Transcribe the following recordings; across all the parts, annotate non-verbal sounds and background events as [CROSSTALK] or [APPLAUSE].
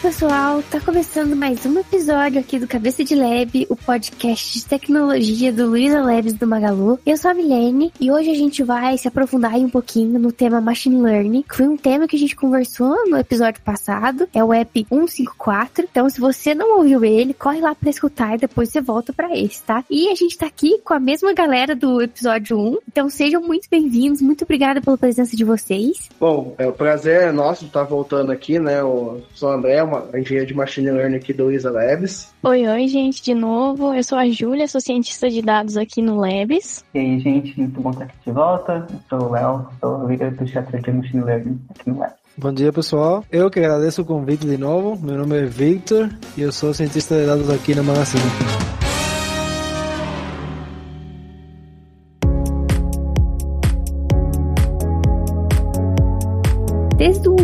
pessoal, tá começando mais um episódio aqui do Cabeça de Lab, o podcast de tecnologia do Luiza Labs do Magalu. Eu sou a Milene e hoje a gente vai se aprofundar um pouquinho no tema Machine Learning, que foi um tema que a gente conversou no episódio passado, é o app 154. Então, se você não ouviu ele, corre lá pra escutar e depois você volta para esse, tá? E a gente tá aqui com a mesma galera do episódio 1, então sejam muito bem-vindos, muito obrigada pela presença de vocês. Bom, é, o prazer é nosso estar voltando aqui, né? Eu sou o André, uma engenheiro de Machine Learning aqui do Luiza Labs. Oi, oi, gente, de novo. Eu sou a Júlia, sou cientista de dados aqui no Labs. E aí, gente, muito bom estar aqui de volta. Eu sou o Léo, sou líder do Chatter de Machine Learning aqui no Labs. Bom dia, pessoal. Eu que agradeço o convite de novo. Meu nome é Victor e eu sou cientista de dados aqui na Magazine.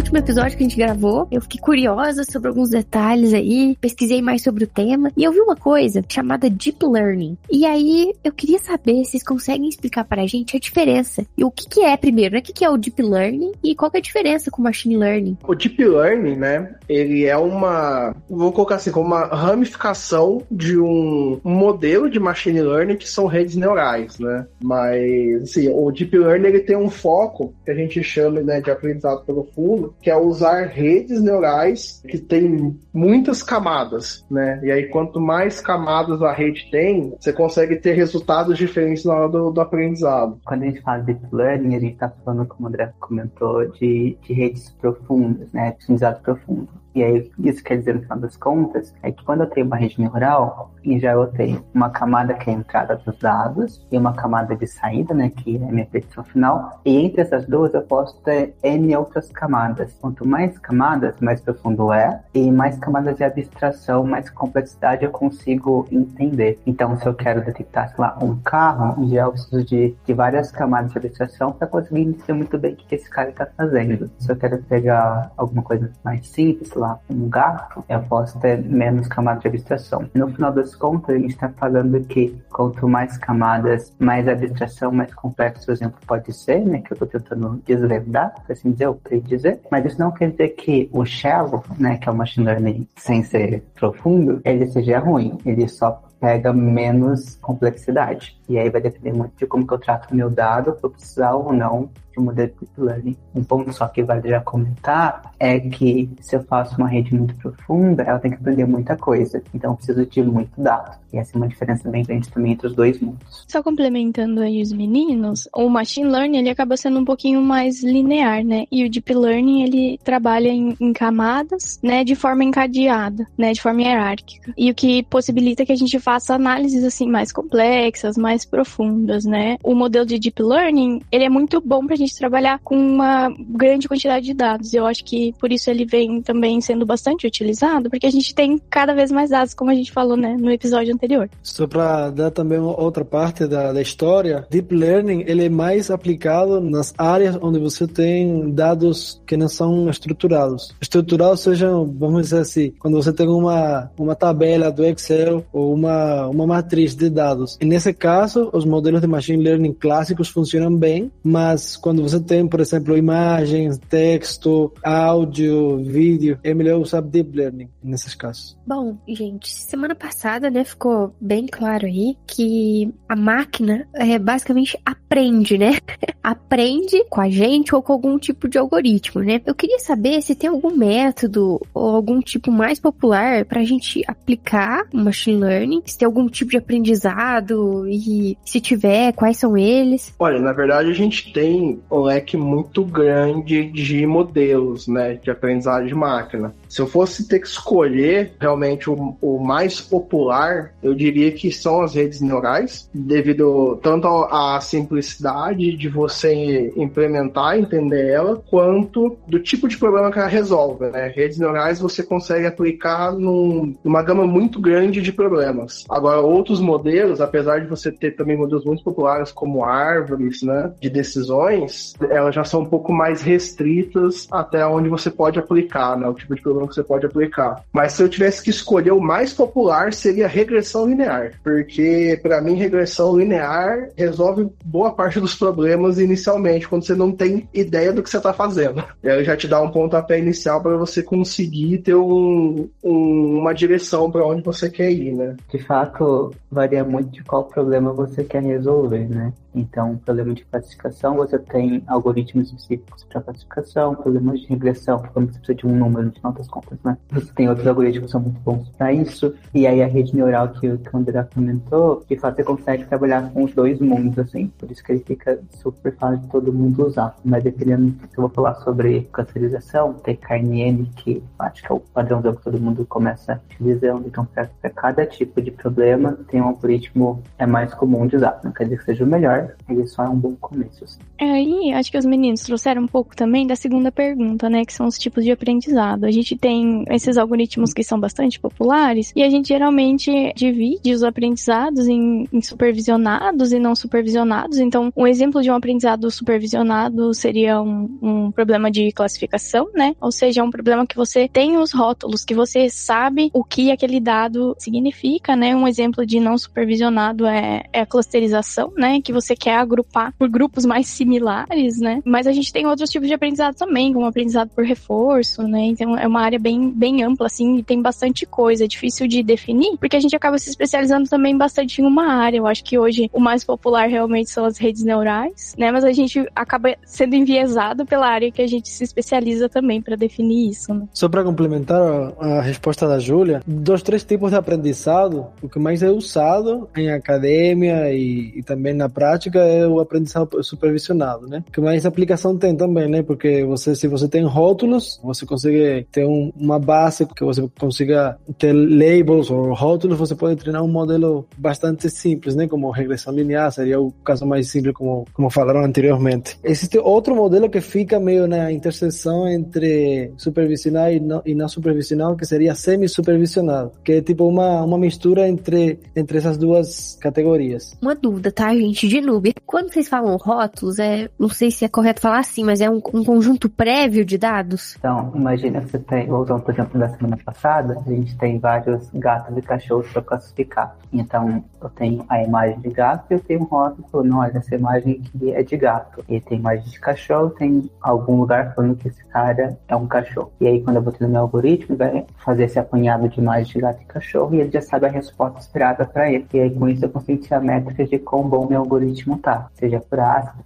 Último episódio que a gente gravou, eu fiquei curiosa sobre alguns detalhes aí, pesquisei mais sobre o tema e eu vi uma coisa chamada Deep Learning. E aí eu queria saber se vocês conseguem explicar para a gente a diferença. E o que, que é primeiro, né? O que, que é o Deep Learning e qual é a diferença com o Machine Learning? O Deep Learning, né? Ele é uma, vou colocar assim, como uma ramificação de um modelo de Machine Learning que são redes neurais, né? Mas, assim, o Deep Learning ele tem um foco que a gente chama né, de aprendizado pelo fundo, que é usar redes neurais que tem muitas camadas, né? E aí, quanto mais camadas a rede tem, você consegue ter resultados diferentes na hora do, do aprendizado. Quando a gente fala de learning, a gente está falando, como o André comentou, de, de redes profundas, né? Aprendizado profundo. E aí, isso quer dizer, no final das contas, é que quando eu tenho uma rede neural, e já eu tenho uma camada que é a entrada dos dados e uma camada de saída, né, que é a minha petição final, e entre essas duas eu posso ter N outras camadas. Quanto mais camadas, mais profundo é, e mais camadas de abstração, mais complexidade eu consigo entender. Então, se eu quero detectar, sei lá, um carro, já eu preciso de, de várias camadas de abstração para conseguir entender muito bem o que, que esse cara está fazendo. Se eu quero pegar alguma coisa mais simples, lá, um gato, eu posso ter menos camadas de abstração. No final das contas, a gente está falando que quanto mais camadas, mais abstração, mais complexo, por exemplo, pode ser, né? Que eu estou tentando desvendar, por assim dizer, ou predizer. Mas isso não quer dizer que o shallow, né? Que é o machine learning sem ser profundo, ele seja ruim. Ele só pega menos complexidade. E aí vai depender muito de como que eu trato o meu dado, para eu precisar ou não de modelo de deep learning. Um ponto só que vale já comentar é que se eu faço uma rede muito profunda, ela tem que aprender muita coisa. Então eu preciso de muito dado. E essa é uma diferença bem grande também entre os dois mundos. Só complementando aí os meninos, o machine learning ele acaba sendo um pouquinho mais linear, né? E o deep learning ele trabalha em, em camadas, né, de forma encadeada, né, de forma hierárquica. E o que possibilita que a gente faça análises assim mais complexas, mais profundas, né? O modelo de deep learning, ele é muito bom pra gente trabalhar com uma grande quantidade de dados. Eu acho que por isso ele vem também sendo bastante utilizado, porque a gente tem cada vez mais dados, como a gente falou, né, no episódio anterior. Só para dar também outra parte da, da história, Deep Learning ele é mais aplicado nas áreas onde você tem dados que não são estruturados. Estruturados sejam, vamos dizer assim, quando você tem uma, uma tabela do Excel ou uma, uma matriz de dados. E nesse caso, os modelos de Machine Learning clássicos funcionam bem, mas quando você tem, por exemplo, imagens, texto, áudio, vídeo, é melhor usar Deep Learning nesses casos. Bom, gente, semana passada, né, ficou bem claro aí que a máquina é, basicamente aprende, né? [LAUGHS] aprende com a gente ou com algum tipo de algoritmo, né? Eu queria saber se tem algum método ou algum tipo mais popular para a gente aplicar o machine learning, se tem algum tipo de aprendizado e se tiver, quais são eles? Olha, na verdade a gente tem um leque muito grande de modelos, né, de aprendizado de máquina. Se eu fosse ter que escolher realmente o, o mais popular, eu diria que são as redes neurais, devido tanto à simplicidade de você implementar, entender ela, quanto do tipo de problema que ela resolve. Né? Redes neurais você consegue aplicar num, numa gama muito grande de problemas. Agora, outros modelos, apesar de você ter também modelos muito populares como árvores, né, de decisões, elas já são um pouco mais restritas até onde você pode aplicar, né, o tipo de problema que você pode aplicar. Mas se eu tivesse que escolher o mais popular, seria regressão linear, porque para mim regressão linear resolve boa parte dos problemas inicialmente, quando você não tem ideia do que você está fazendo. Ela já te dá um pontapé inicial para você conseguir ter um, um, uma direção para onde você quer ir, né? De fato, varia muito de qual problema você quer resolver, né? Então, problema de classificação, você tem algoritmos específicos para classificação, problemas de regressão, quando você precisa de um número no final das contas, né? Você tem outros algoritmos que são muito bons para isso. E aí a rede neural que, que o André comentou, de fato você consegue trabalhar com os dois mundos, assim. Por isso que ele fica super fácil de todo mundo usar. Mas dependendo se eu vou falar sobre cancerização, tem KNN, que acho que é o padrãozão que todo mundo começa utilizando. Então, para cada tipo de problema, tem um algoritmo é mais comum de usar. Não quer dizer que seja o melhor, ele só é um bom começo. Assim. É aí, acho que os meninos trouxeram um pouco também da segunda pergunta, né? Que são os tipos de aprendizado. A gente tem esses algoritmos que são bastante populares e a gente geralmente divide os aprendizados em, em supervisionados e não supervisionados. Então, um exemplo de um aprendizado supervisionado seria um, um problema de classificação, né? Ou seja, é um problema que você tem os rótulos, que você sabe o que aquele dado significa, né? Um exemplo de não supervisionado é, é a clusterização, né? Que você quer agrupar por grupos mais similares, né? Mas a gente tem outros tipos de aprendizado também, como aprendizado por reforço, né? Então é uma área bem, bem ampla, assim, e tem bastante coisa. É difícil de definir, porque a gente acaba se especializando também bastante em uma área. Eu acho que hoje o mais popular realmente são as redes neurais, né? Mas a gente acaba sendo enviesado pela área que a gente se especializa também para definir isso, né? Só para complementar a, resposta da Júlia, dos três tipos de aprendizado, o que mais é usado em academia e, e também na prática é o aprendizado supervisionado, né? Que mais aplicação tem também, né? Porque você, se você tem rótulos, você consegue ter um, uma base que você consiga ter labels ou rótulos, você pode treinar um modelo bastante simples, né? Como regressão linear, seria o caso mais simples, como, como falaram anteriormente. Existe outro modelo que fica meio na interseção entre supervisional e não, e não supervisional, que seria semi-supervisionado, que é tipo uma, uma mistura entre, entre essas duas categorias. Uma dúvida, tá, gente? De novo quando vocês falam rótulos, é, não sei se é correto falar assim, mas é um, um conjunto prévio de dados? Então, imagina que você tem, voltando por exemplo da semana passada, a gente tem vários gatos e cachorros para classificar. Então, eu tenho a imagem de gato e eu tenho um rótulo falando, olha, essa imagem aqui é de gato. E tem imagem de cachorro, tem algum lugar falando que esse cara é um cachorro. E aí, quando eu vou ter no meu algoritmo, vai fazer esse apanhado de imagens de gato e cachorro e ele já sabe a resposta esperada para ele. E aí, com isso, eu consigo tirar métricas de quão bom meu algoritmo montar, seja por ácido,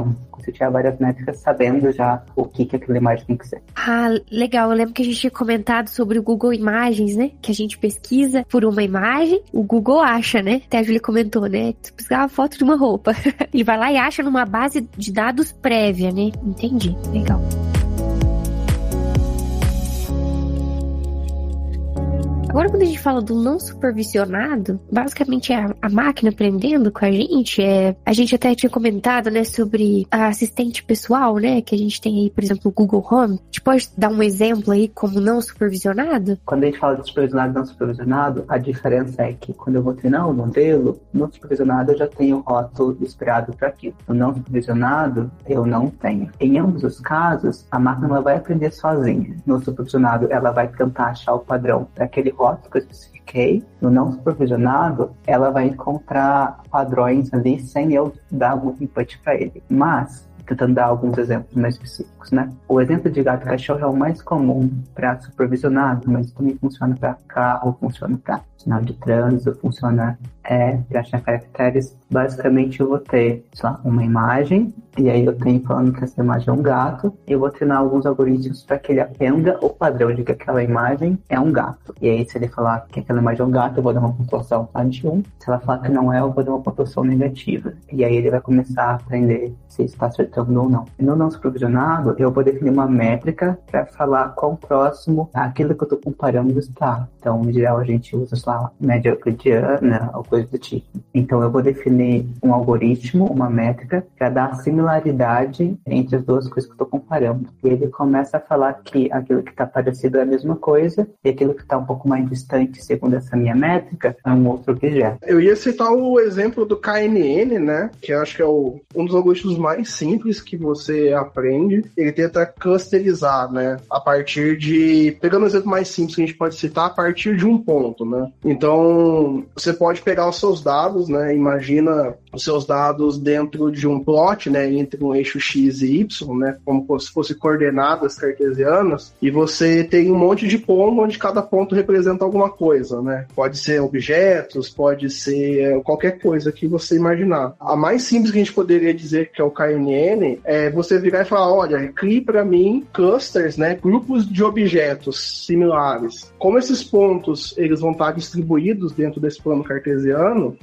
precisão, você tiver várias métricas sabendo já o que, que aquela imagem tem que ser. Ah, legal. Eu lembro que a gente tinha comentado sobre o Google Imagens, né? Que a gente pesquisa por uma imagem, o Google acha, né? Até a Julia comentou, né? Você precisa uma foto de uma roupa. [LAUGHS] Ele vai lá e acha numa base de dados prévia, né? Entendi. Legal. Agora, quando a gente fala do não supervisionado, basicamente é a, máquina aprendendo com a gente. É, a gente até tinha comentado, né, sobre a assistente pessoal, né, que a gente tem aí, por exemplo, o Google Home. A gente pode dar um exemplo aí como não supervisionado? Quando a gente fala de supervisionado e não supervisionado, a diferença é que quando eu vou treinar um modelo, no supervisionado eu já tenho o rótulo esperado para aquilo. No não supervisionado, eu não tenho. Em ambos os casos, a máquina vai aprender sozinha. No supervisionado, ela vai tentar achar o padrão daquele rótulo que eu especifiquei, no não supervisionado, ela vai encontrar padrões ali sem eu dar algum input para ele. Mas, tentando dar alguns exemplos mais específicos, né? O exemplo de gato cachorro é o mais comum para supervisionado, mas também funciona para carro, funciona para sinal de trânsito, funciona é, para achar caracteres. Basicamente, eu vou ter, sei lá, uma imagem, e aí eu tenho falando que essa imagem é um gato, e eu vou treinar alguns algoritmos para que ele aprenda o padrão de que aquela imagem é um gato. E aí, se ele falar que aquela imagem é um gato, eu vou dar uma pontuação de 1. Se ela falar que não é, eu vou dar uma pontuação negativa. E aí ele vai começar a aprender se está acertando ou não. E no não supervisionado, eu vou definir uma métrica para falar quão próximo aquilo que eu estou comparando está. Então, em geral, a gente usa, sei lá, média euclidiana ou do tipo. Então, eu vou definir um algoritmo, uma métrica, para dar similaridade entre as duas coisas que eu estou comparando. E ele começa a falar que aquilo que está parecido é a mesma coisa e aquilo que está um pouco mais distante, segundo essa minha métrica, é um outro objeto. Eu ia citar o exemplo do KNN, né? Que acho que é o, um dos algoritmos mais simples que você aprende. Ele tenta clusterizar, né? A partir de. Pegando o exemplo mais simples que a gente pode citar, a partir de um ponto, né? Então, você pode pegar os seus dados, né? Imagina os seus dados dentro de um plot, né? Entre um eixo X e Y, né? Como se fosse coordenadas cartesianas. E você tem um monte de ponto onde cada ponto representa alguma coisa, né? Pode ser objetos, pode ser qualquer coisa que você imaginar. A mais simples que a gente poderia dizer que é o KNN é você virar e falar, olha, crie para mim clusters, né? Grupos de objetos similares. Como esses pontos eles vão estar distribuídos dentro desse plano cartesiano,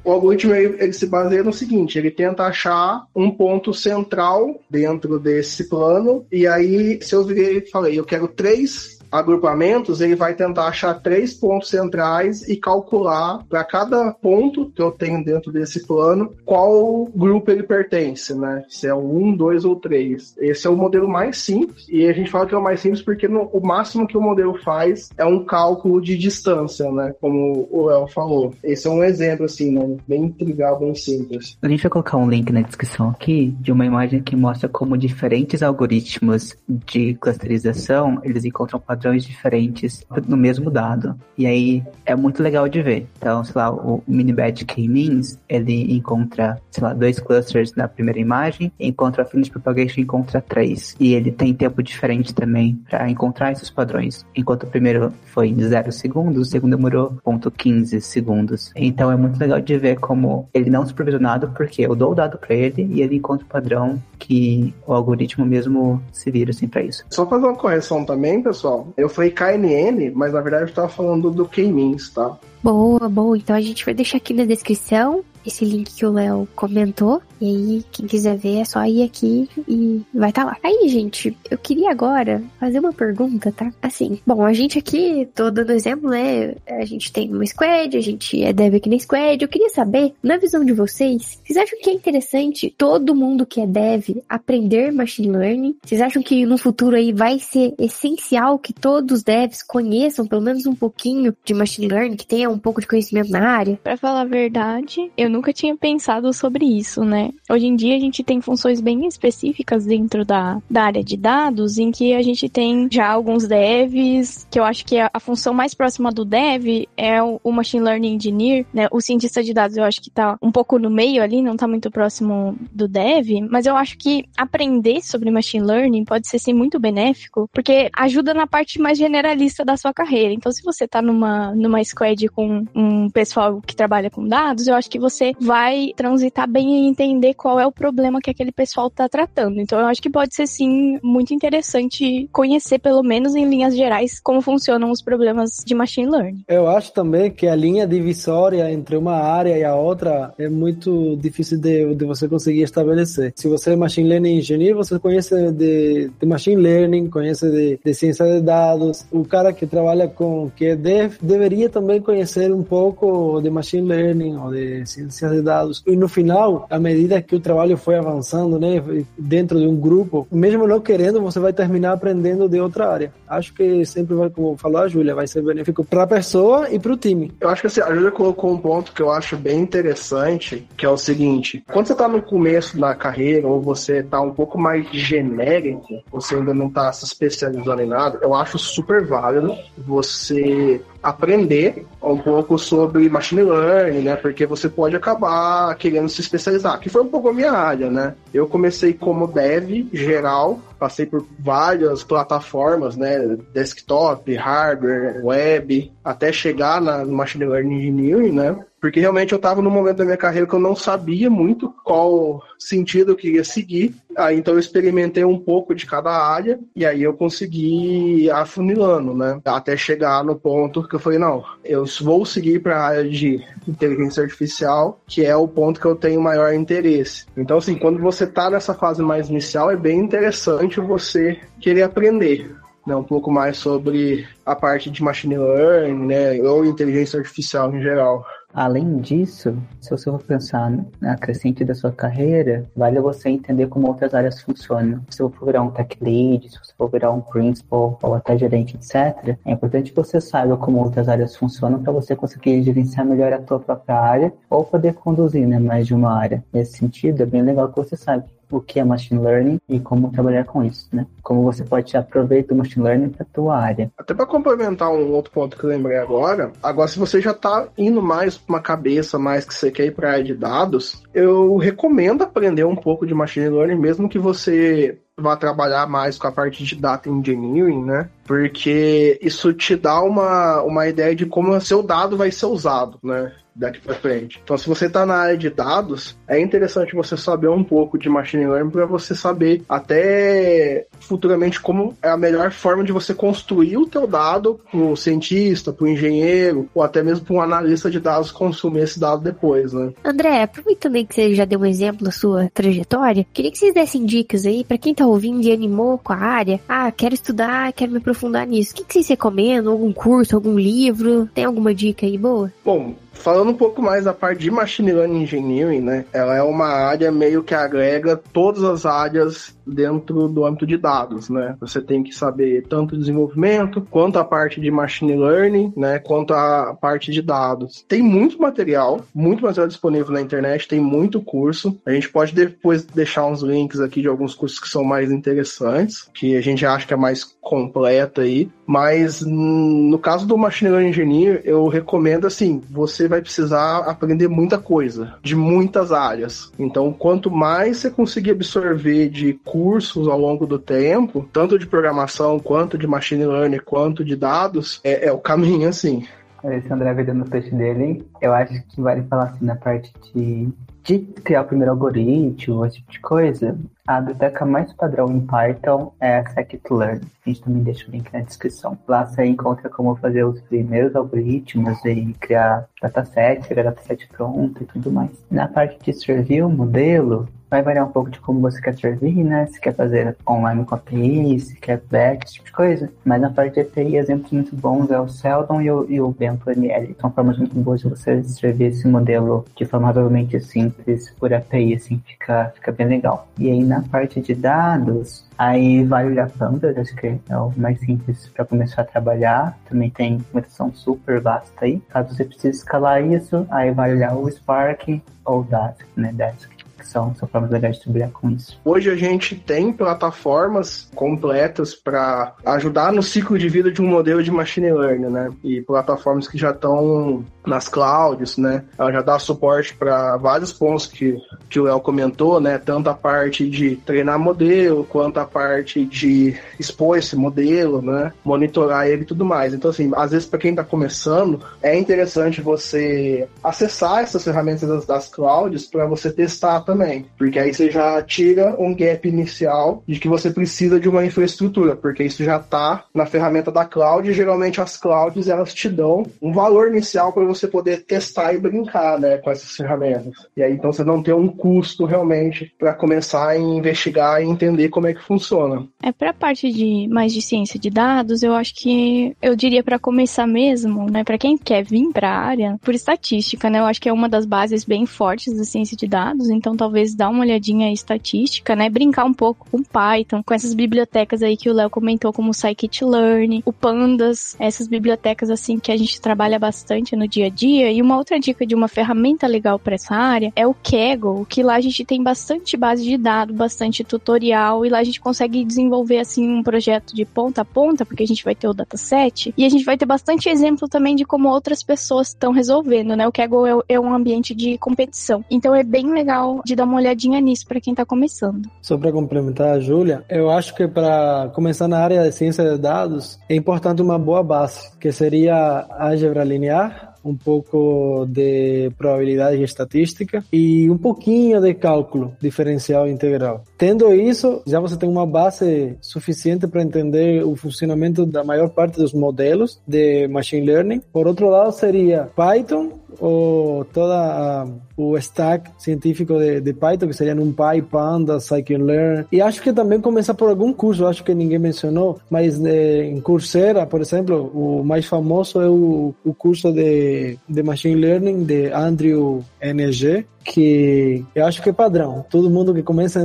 o algoritmo ele, ele se baseia no seguinte: ele tenta achar um ponto central dentro desse plano, e aí, se eu virei e falei, eu quero três agrupamentos, ele vai tentar achar três pontos centrais e calcular para cada ponto que eu tenho dentro desse plano qual grupo ele pertence, né? Se é 1, 2 ou 3. Esse é o modelo mais simples e a gente fala que é o mais simples porque no, o máximo que o modelo faz é um cálculo de distância, né? Como o El falou. Esse é um exemplo, assim, né? bem intrigado, bem simples. A gente vai colocar um link na descrição aqui de uma imagem que mostra como diferentes algoritmos de clusterização eles encontram padrões diferentes no mesmo dado. E aí é muito legal de ver. Então, sei lá, o Minibat K-means, ele encontra, sei lá, dois clusters na primeira imagem, encontra a Affinity Propagation encontra três. E ele tem tempo diferente também para encontrar esses padrões. Enquanto o primeiro foi em 0 segundos, o segundo demorou 0.15 segundos. Então é muito legal de ver como ele não é supervisionado, porque eu dou o dado para ele e ele encontra o padrão que o algoritmo mesmo se vira assim para isso. Só fazer uma correção também, pessoal. Eu falei KNN, mas na verdade eu estava falando do K-means, tá? Boa, boa. Então a gente vai deixar aqui na descrição esse link que o Léo comentou. E aí, quem quiser ver, é só ir aqui e vai estar tá lá. Aí, gente, eu queria agora fazer uma pergunta, tá? Assim, bom, a gente aqui, tô dando exemplo, né? A gente tem uma squad, a gente é dev aqui na squad. Eu queria saber, na visão de vocês, vocês acham que é interessante todo mundo que é dev aprender machine learning? Vocês acham que no futuro aí vai ser essencial que todos os devs conheçam pelo menos um pouquinho de machine learning, que tenha um pouco de conhecimento na área? Para falar a verdade, eu nunca tinha pensado sobre isso, né? Hoje em dia a gente tem funções bem específicas dentro da, da área de dados, em que a gente tem já alguns devs, que eu acho que a, a função mais próxima do dev é o, o, machine learning engineer, né? O cientista de dados eu acho que tá um pouco no meio ali, não tá muito próximo do dev, mas eu acho que aprender sobre machine learning pode ser sim muito benéfico, porque ajuda na parte mais generalista da sua carreira. Então, se você tá numa, numa squad com um pessoal que trabalha com dados, eu acho que você vai transitar bem e entender qual é o problema que aquele pessoal está tratando. Então, eu acho que pode ser sim muito interessante conhecer, pelo menos em linhas gerais, como funcionam os problemas de machine learning. Eu acho também que a linha divisória entre uma área e a outra é muito difícil de, de você conseguir estabelecer. Se você é machine learning engineer, você conhece de, de machine learning, conhece de, de ciência de dados. O cara que trabalha com dev deveria também conhecer um pouco de machine learning ou de ciência de dados. E no final, à medida que o trabalho foi avançando, né, dentro de um grupo, mesmo não querendo, você vai terminar aprendendo de outra área. Acho que sempre vai, como falou a Júlia, vai ser benéfico para a pessoa e para o time. Eu acho que assim, a Júlia colocou um ponto que eu acho bem interessante, que é o seguinte: quando você está no começo da carreira ou você está um pouco mais genérico, você ainda não está se especializando em nada, eu acho super válido você aprender um pouco sobre machine learning, né? Porque você pode acabar querendo se especializar, que foi um pouco a minha área, né? Eu comecei como dev geral, passei por várias plataformas, né? Desktop, hardware, web, até chegar na machine learning engineering, né? Porque realmente eu estava num momento da minha carreira que eu não sabia muito qual sentido eu queria seguir. Aí então eu experimentei um pouco de cada área e aí eu consegui afunilando, né? Até chegar no ponto que eu falei, não, eu vou seguir para a área de inteligência artificial, que é o ponto que eu tenho maior interesse. Então, assim, quando você está nessa fase mais inicial, é bem interessante você querer aprender né, um pouco mais sobre a parte de machine learning, né, ou inteligência artificial em geral. Além disso, se você for pensar na crescente da sua carreira, vale você entender como outras áreas funcionam. Se você for virar um tech lead, se você for virar um principal ou até gerente, etc., é importante que você saiba como outras áreas funcionam para você conseguir gerenciar melhor a sua própria área ou poder conduzir né, mais de uma área. Nesse sentido, é bem legal que você saiba o que é machine learning e como trabalhar com isso, né? Como você pode aproveitar o machine learning para tua área. Até para complementar um outro ponto que eu lembrei agora, agora se você já está indo mais uma cabeça mais que você quer ir para área de dados, eu recomendo aprender um pouco de machine learning, mesmo que você vá trabalhar mais com a parte de data engineering, né? Porque isso te dá uma, uma ideia de como seu dado vai ser usado, né? Daqui para frente. Então, se você está na área de dados, é interessante você saber um pouco de machine learning para você saber até futuramente como é a melhor forma de você construir o teu dado para o cientista, para o engenheiro ou até mesmo para um analista de dados consumir esse dado depois, né? André, aproveitando aí que você já deu um exemplo da sua trajetória, queria que vocês dessem dicas aí para quem está ouvindo e animou com a área. Ah, quero estudar, quero me aprofundar nisso. O que, que vocês recomendam? Algum curso, algum livro? Tem alguma dica aí boa? Bom, Falando um pouco mais da parte de Machine Learning Engineering, né? Ela é uma área meio que agrega todas as áreas dentro do âmbito de dados, né? Você tem que saber tanto desenvolvimento, quanto a parte de Machine Learning, né? Quanto a parte de dados. Tem muito material, muito material disponível na internet, tem muito curso. A gente pode depois deixar uns links aqui de alguns cursos que são mais interessantes, que a gente acha que é mais completa aí. Mas no caso do Machine Learning Engineer, eu recomendo assim, você vai precisar aprender muita coisa, de muitas áreas. Então, quanto mais você conseguir absorver de cursos ao longo do tempo, tanto de programação, quanto de machine learning, quanto de dados, é, é o caminho assim. Esse André vendendo o peixe dele, eu acho que vale falar assim na parte de de criar o primeiro algoritmo, esse tipo de coisa, a biblioteca mais padrão em Python é a scikit-learn. A gente também deixa o link na descrição. Lá você encontra como fazer os primeiros algoritmos e criar dataset, criar dataset pronto e tudo mais. Na parte de servir o modelo, vai variar um pouco de como você quer servir, né? Se quer fazer online com API, se quer back, esse tipo de coisa. Mas na parte de API, exemplos muito bons é o Seldon e o, e o BentML. São formas muito boas de você servir esse modelo de forma razoavelmente simples por API, assim, fica, fica bem legal. E aí na parte de dados, Aí vai olhar Pandas, acho que é o mais simples para começar a trabalhar. Também tem documentação super vasta aí. Caso você precise escalar isso, aí vai olhar o Spark ou o Dask, né? Dask são, são formas legais de trabalhar com isso. Hoje a gente tem plataformas completas para ajudar no ciclo de vida de um modelo de machine learning, né? E plataformas que já estão nas clouds, né? Ela já dá suporte para vários pontos que, que o Léo comentou, né? Tanto a parte de treinar modelo, quanto a parte de expor esse modelo, né? Monitorar ele e tudo mais. Então, assim, às vezes para quem está começando, é interessante você acessar essas ferramentas das, das clouds para você testar também. Porque aí você já tira um gap inicial de que você precisa de uma infraestrutura, porque isso já está na ferramenta da cloud e geralmente as clouds elas te dão um valor inicial para você poder testar e brincar, né, com essas ferramentas. E aí então você não ter um custo realmente para começar a investigar e entender como é que funciona. É para a parte de mais de ciência de dados, eu acho que eu diria para começar mesmo, né, para quem quer vir para a área, por estatística, né? Eu acho que é uma das bases bem fortes da ciência de dados, então talvez dar uma olhadinha em estatística, né, brincar um pouco com Python, com essas bibliotecas aí que o Léo comentou como o Scikit-learn, o Pandas, essas bibliotecas assim que a gente trabalha bastante no dia a dia. E uma outra dica de uma ferramenta legal para essa área é o Kaggle, que lá a gente tem bastante base de dados, bastante tutorial e lá a gente consegue desenvolver assim um projeto de ponta a ponta, porque a gente vai ter o dataset e a gente vai ter bastante exemplo também de como outras pessoas estão resolvendo, né? O Kaggle é, é um ambiente de competição. Então é bem legal de dar uma olhadinha nisso para quem está começando. Só para complementar Júlia, eu acho que para começar na área de ciência de dados é importante uma boa base, que seria álgebra linear, um pouco de probabilidade estatística e um pouquinho de cálculo diferencial integral. Tendo isso, já você tem uma base suficiente para entender o funcionamento da maior parte dos modelos de machine learning. Por outro lado, seria Python ou toda a o stack científico de, de Python, que seria NumPy, Panda, Scikit-Learn. E acho que também começar por algum curso, acho que ninguém mencionou, mas é, em Coursera, por exemplo, o mais famoso é o, o curso de, de Machine Learning de Andrew NG, que eu acho que é padrão. Todo mundo que começa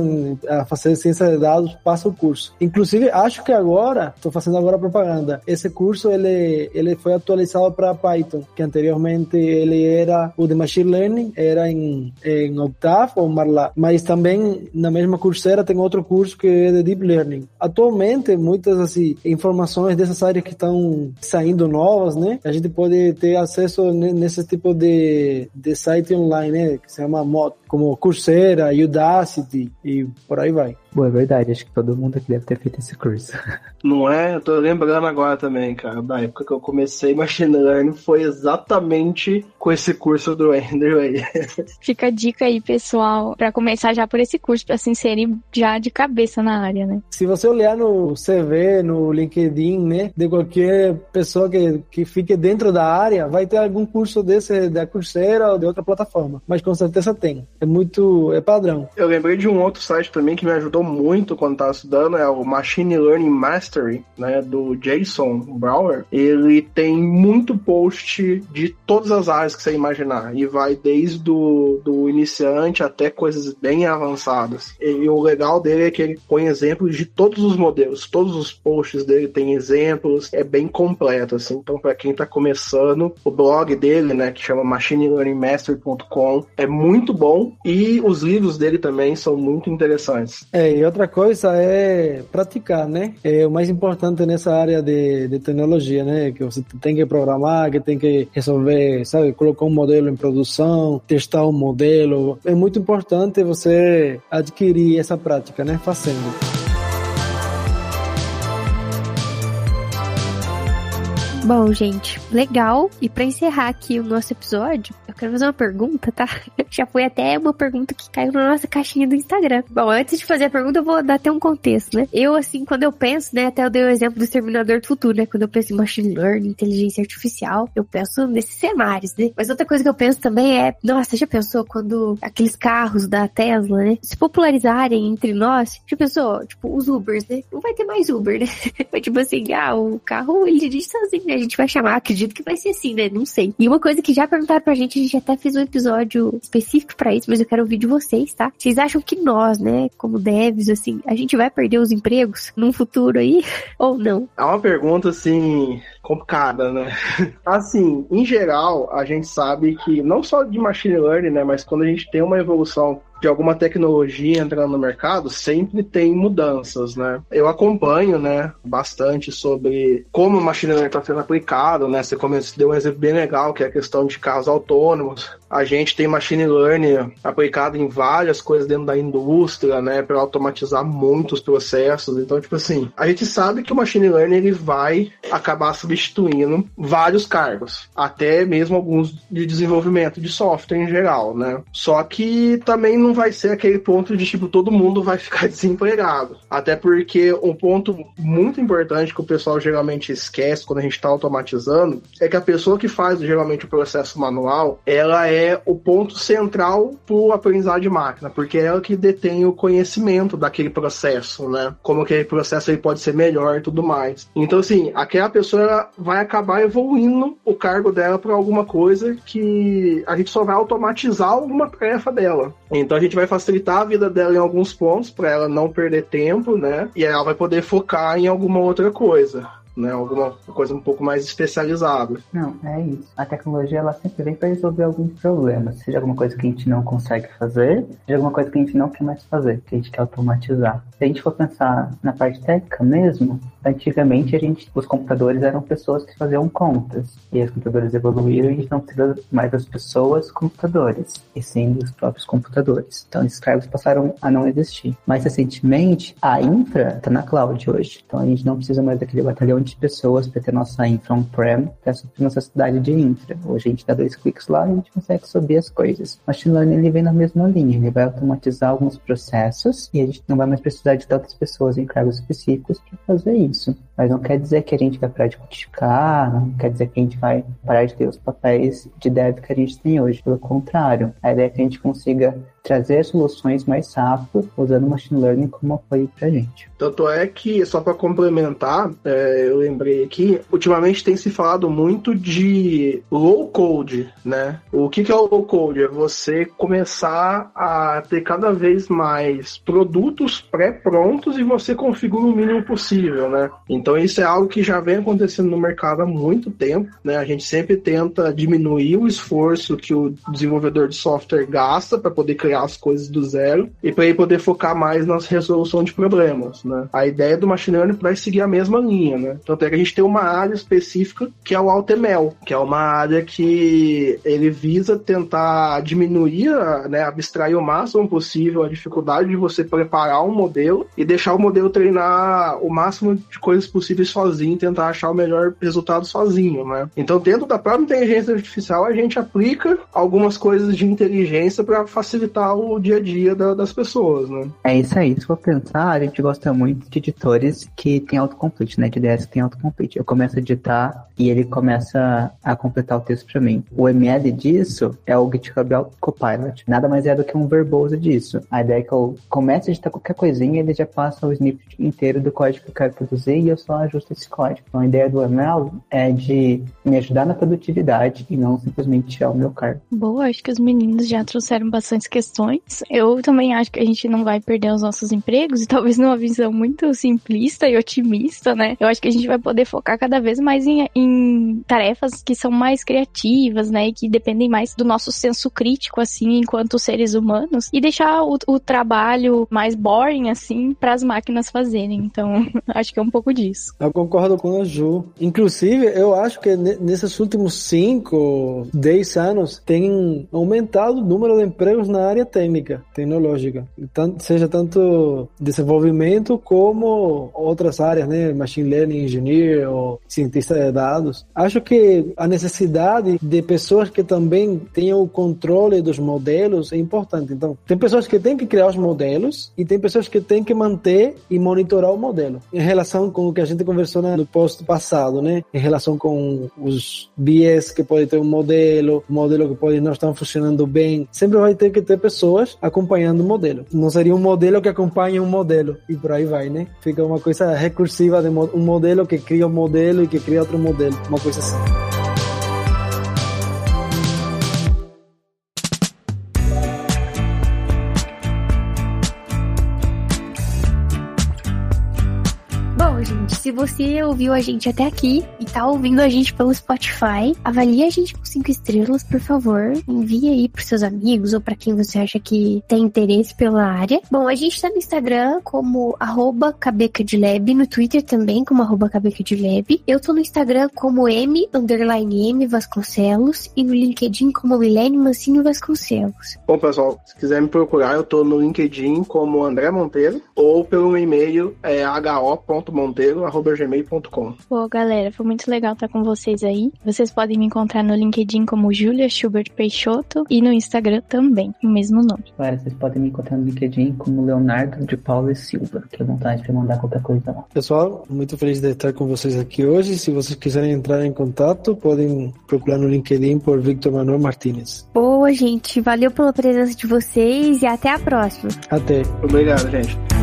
a fazer ciência de dados passa o curso. Inclusive, acho que agora, estou fazendo agora propaganda, esse curso ele, ele foi atualizado para Python, que anteriormente ele era o de Machine Learning, era em, em Octave ou Marla, mas também na mesma Coursera tem outro curso que é de Deep Learning. Atualmente, muitas assim, informações dessas áreas que estão saindo novas, né? A gente pode ter acesso nesse tipo de, de site online, né? Que se chama uma como Coursera, Udacity e por aí vai. Boa, é verdade. Acho que todo mundo aqui deve ter feito esse curso. [LAUGHS] Não é? Eu tô lembrando agora também, cara. Da época que eu comecei Machine Learning foi exatamente com esse curso do Andrew aí. [LAUGHS] Fica a dica aí, pessoal, para começar já por esse curso, para se inserir já de cabeça na área, né? Se você olhar no CV, no LinkedIn, né, de qualquer pessoa que, que fique dentro da área, vai ter algum curso desse da Coursera ou de outra plataforma. Mas com certeza tem. É muito. é padrão. Eu lembrei de um outro site também que me ajudou muito quando estava estudando, é o Machine Learning Mastery, né, do Jason Brower. Ele tem muito post de todas as áreas que você imaginar, e vai desde do, do iniciante até coisas bem avançadas. E, o legal dele é que ele põe exemplos de todos os modelos, todos os posts dele tem exemplos, é bem completo, assim. Então, para quem está começando, o blog dele, né, que chama machinelearningmastery.com, é muito bom e os livros dele também são muito interessantes. É, e outra coisa é praticar, né? É o mais importante nessa área de, de tecnologia, né? Que você tem que programar, que tem que resolver, sabe? Colocar um modelo em produção, testar um modelo. É muito importante você adquirir essa prática, né? Fazendo. Bom, gente, legal. E para encerrar aqui o nosso episódio, eu quero fazer uma pergunta, tá? [LAUGHS] Já foi até uma pergunta que caiu na nossa caixinha do Instagram. Bom, antes de fazer a pergunta, eu vou dar até um contexto, né? Eu, assim, quando eu penso, né, até eu dei o exemplo do Exterminador do Futuro, né? Quando eu penso em machine learning, inteligência artificial, eu penso nesses cenários, né? Mas outra coisa que eu penso também é, nossa, já pensou quando aqueles carros da Tesla, né, se popularizarem entre nós? Já pensou, tipo, os Ubers, né? Não vai ter mais Uber, né? [LAUGHS] Foi tipo assim, ah, o carro ele dirige sozinho, né? A gente vai chamar, acredito que vai ser assim, né? Não sei. E uma coisa que já perguntaram pra gente, a gente até fez um episódio específico para isso, mas eu quero ouvir de vocês, tá? Vocês acham que nós, né, como devs, assim, a gente vai perder os empregos num futuro aí? [LAUGHS] Ou não? É uma pergunta, assim, complicada, né? [LAUGHS] Assim, em geral, a gente sabe que não só de machine learning, né, mas quando a gente tem uma evolução de alguma tecnologia entrando no mercado, sempre tem mudanças, né? Eu acompanho, né, bastante sobre como o machine learning está sendo aplicado, né? Você deu um exemplo bem legal, que é a questão de carros autônomos. A gente tem machine learning aplicado em várias coisas dentro da indústria, né, para automatizar muitos processos. Então, tipo assim, a gente sabe que o machine learning ele vai acabar substituindo vários cargos, até mesmo alguns de desenvolvimento de software em geral, né? Só que também não vai ser aquele ponto de tipo todo mundo vai ficar [LAUGHS] desempregado. Até porque um ponto muito importante que o pessoal geralmente esquece quando a gente está automatizando é que a pessoa que faz geralmente o processo manual, ela é o ponto central para o aprendizado de máquina, porque é ela que detém o conhecimento daquele processo, né? Como aquele processo ele pode ser melhor e tudo mais. Então, assim, aquela pessoa vai acabar evoluindo o cargo dela para alguma coisa que a gente só vai automatizar alguma tarefa dela. Então gente vai facilitar a vida dela em alguns pontos para ela não perder tempo, né? E ela vai poder focar em alguma outra coisa né? Alguma coisa um pouco mais especializada. Não, é isso. A tecnologia ela sempre vem para resolver alguns problemas, seja alguma coisa que a gente não consegue fazer, seja alguma coisa que a gente não quer mais fazer, que a gente quer automatizar. Se a gente for pensar na parte técnica mesmo, antigamente a gente, os computadores eram pessoas que faziam contas e os computadores evoluíram e a gente não precisa mais das pessoas computadores, e sim dos próprios computadores. Então, os escravos passaram a não existir. Mais recentemente, a infra está na cloud hoje, então a gente não precisa mais daquele batalhão de pessoas para ter nossa infra on-prem para suprir nossa cidade de infra. Hoje a gente dá dois cliques lá e a gente consegue subir as coisas. Machine learning ele vem na mesma linha, ele vai automatizar alguns processos e a gente não vai mais precisar de tantas pessoas em cargos específicos para fazer isso. Mas não quer dizer que a gente vai parar de codificar, não quer dizer que a gente vai parar de ter os papéis de dev que a gente tem hoje. Pelo contrário, a ideia é que a gente consiga trazer soluções mais rápido usando machine learning como apoio para gente. Tanto é que, só para complementar, é, eu lembrei aqui, ultimamente tem se falado muito de low code, né? O que, que é o low code? É você começar a ter cada vez mais produtos pré-prontos e você configura o mínimo possível, né? Então isso é algo que já vem acontecendo no mercado há muito tempo, né? A gente sempre tenta diminuir o esforço que o desenvolvedor de software gasta para poder criar criar as coisas do zero e para ele poder focar mais na resolução de problemas, né? A ideia do machine learning vai seguir a mesma linha, né? Tanto é que a gente tem uma área específica que é o AutoML, que é uma área que ele visa tentar diminuir, né, abstrair o máximo possível a dificuldade de você preparar um modelo e deixar o modelo treinar o máximo de coisas possíveis sozinho, tentar achar o melhor resultado sozinho, né? Então, dentro da própria inteligência artificial, a gente aplica algumas coisas de inteligência para facilitar o dia a dia da, das pessoas, né? É isso aí. Se for pensar, a gente gosta muito de editores que tem autocomplete, né? De ideias que tem autocomplete. Eu começo a editar e ele começa a completar o texto para mim. O ML disso é o GitHub Copilot. Nada mais é do que um verboso disso. A ideia é que eu comece a editar qualquer coisinha, ele já passa o snippet inteiro do código que eu quero produzir e eu só ajusto esse código. Então a ideia do ML é de me ajudar na produtividade e não simplesmente tirar o meu cargo. Boa, acho que os meninos já trouxeram bastante questões questões. Eu também acho que a gente não vai perder os nossos empregos e talvez numa visão muito simplista e otimista, né? Eu acho que a gente vai poder focar cada vez mais em, em tarefas que são mais criativas, né? E que dependem mais do nosso senso crítico, assim, enquanto seres humanos e deixar o, o trabalho mais boring, assim, para as máquinas fazerem. Então, [LAUGHS] acho que é um pouco disso. Eu concordo com a Ju. Inclusive, eu acho que nesses últimos 5, 10 anos tem aumentado o número de empregos na área área técnica, tecnológica, seja tanto desenvolvimento como outras áreas, né, machine learning engineer ou cientista de dados. Acho que a necessidade de pessoas que também tenham o controle dos modelos é importante. Então, tem pessoas que têm que criar os modelos e tem pessoas que têm que manter e monitorar o modelo. Em relação com o que a gente conversou no post passado, né, em relação com os bias que pode ter um modelo, modelo que pode não estar funcionando bem, sempre vai ter que ter pessoas pessoas acompanhando o modelo. Não seria um modelo que acompanha um modelo e por aí vai, né? Fica uma coisa recursiva de um modelo que cria um modelo e que cria outro modelo, uma coisa assim. Se você ouviu a gente até aqui e tá ouvindo a gente pelo Spotify, avalie a gente com cinco estrelas, por favor. Envie aí pros seus amigos ou para quem você acha que tem interesse pela área. Bom, a gente tá no Instagram como arroba no Twitter também como arroba. Eu tô no Instagram como M, underline M Vasconcelos e no LinkedIn como Milene Mancini Vasconcelos. Bom, pessoal, se quiser me procurar, eu tô no LinkedIn como André Monteiro ou pelo e-mail é ho.monteiro gmail.com. Pô, galera, foi muito legal estar com vocês aí. Vocês podem me encontrar no LinkedIn como Julia Schubert Peixoto e no Instagram também, o mesmo nome. Galera, vocês podem me encontrar no LinkedIn como Leonardo de Paulo e Silva, que é vontade de mandar qualquer coisa lá. Pessoal, muito feliz de estar com vocês aqui hoje. Se vocês quiserem entrar em contato, podem procurar no LinkedIn por Victor Manuel Martinez. Boa, gente. Valeu pela presença de vocês e até a próxima. Até. Obrigado, gente.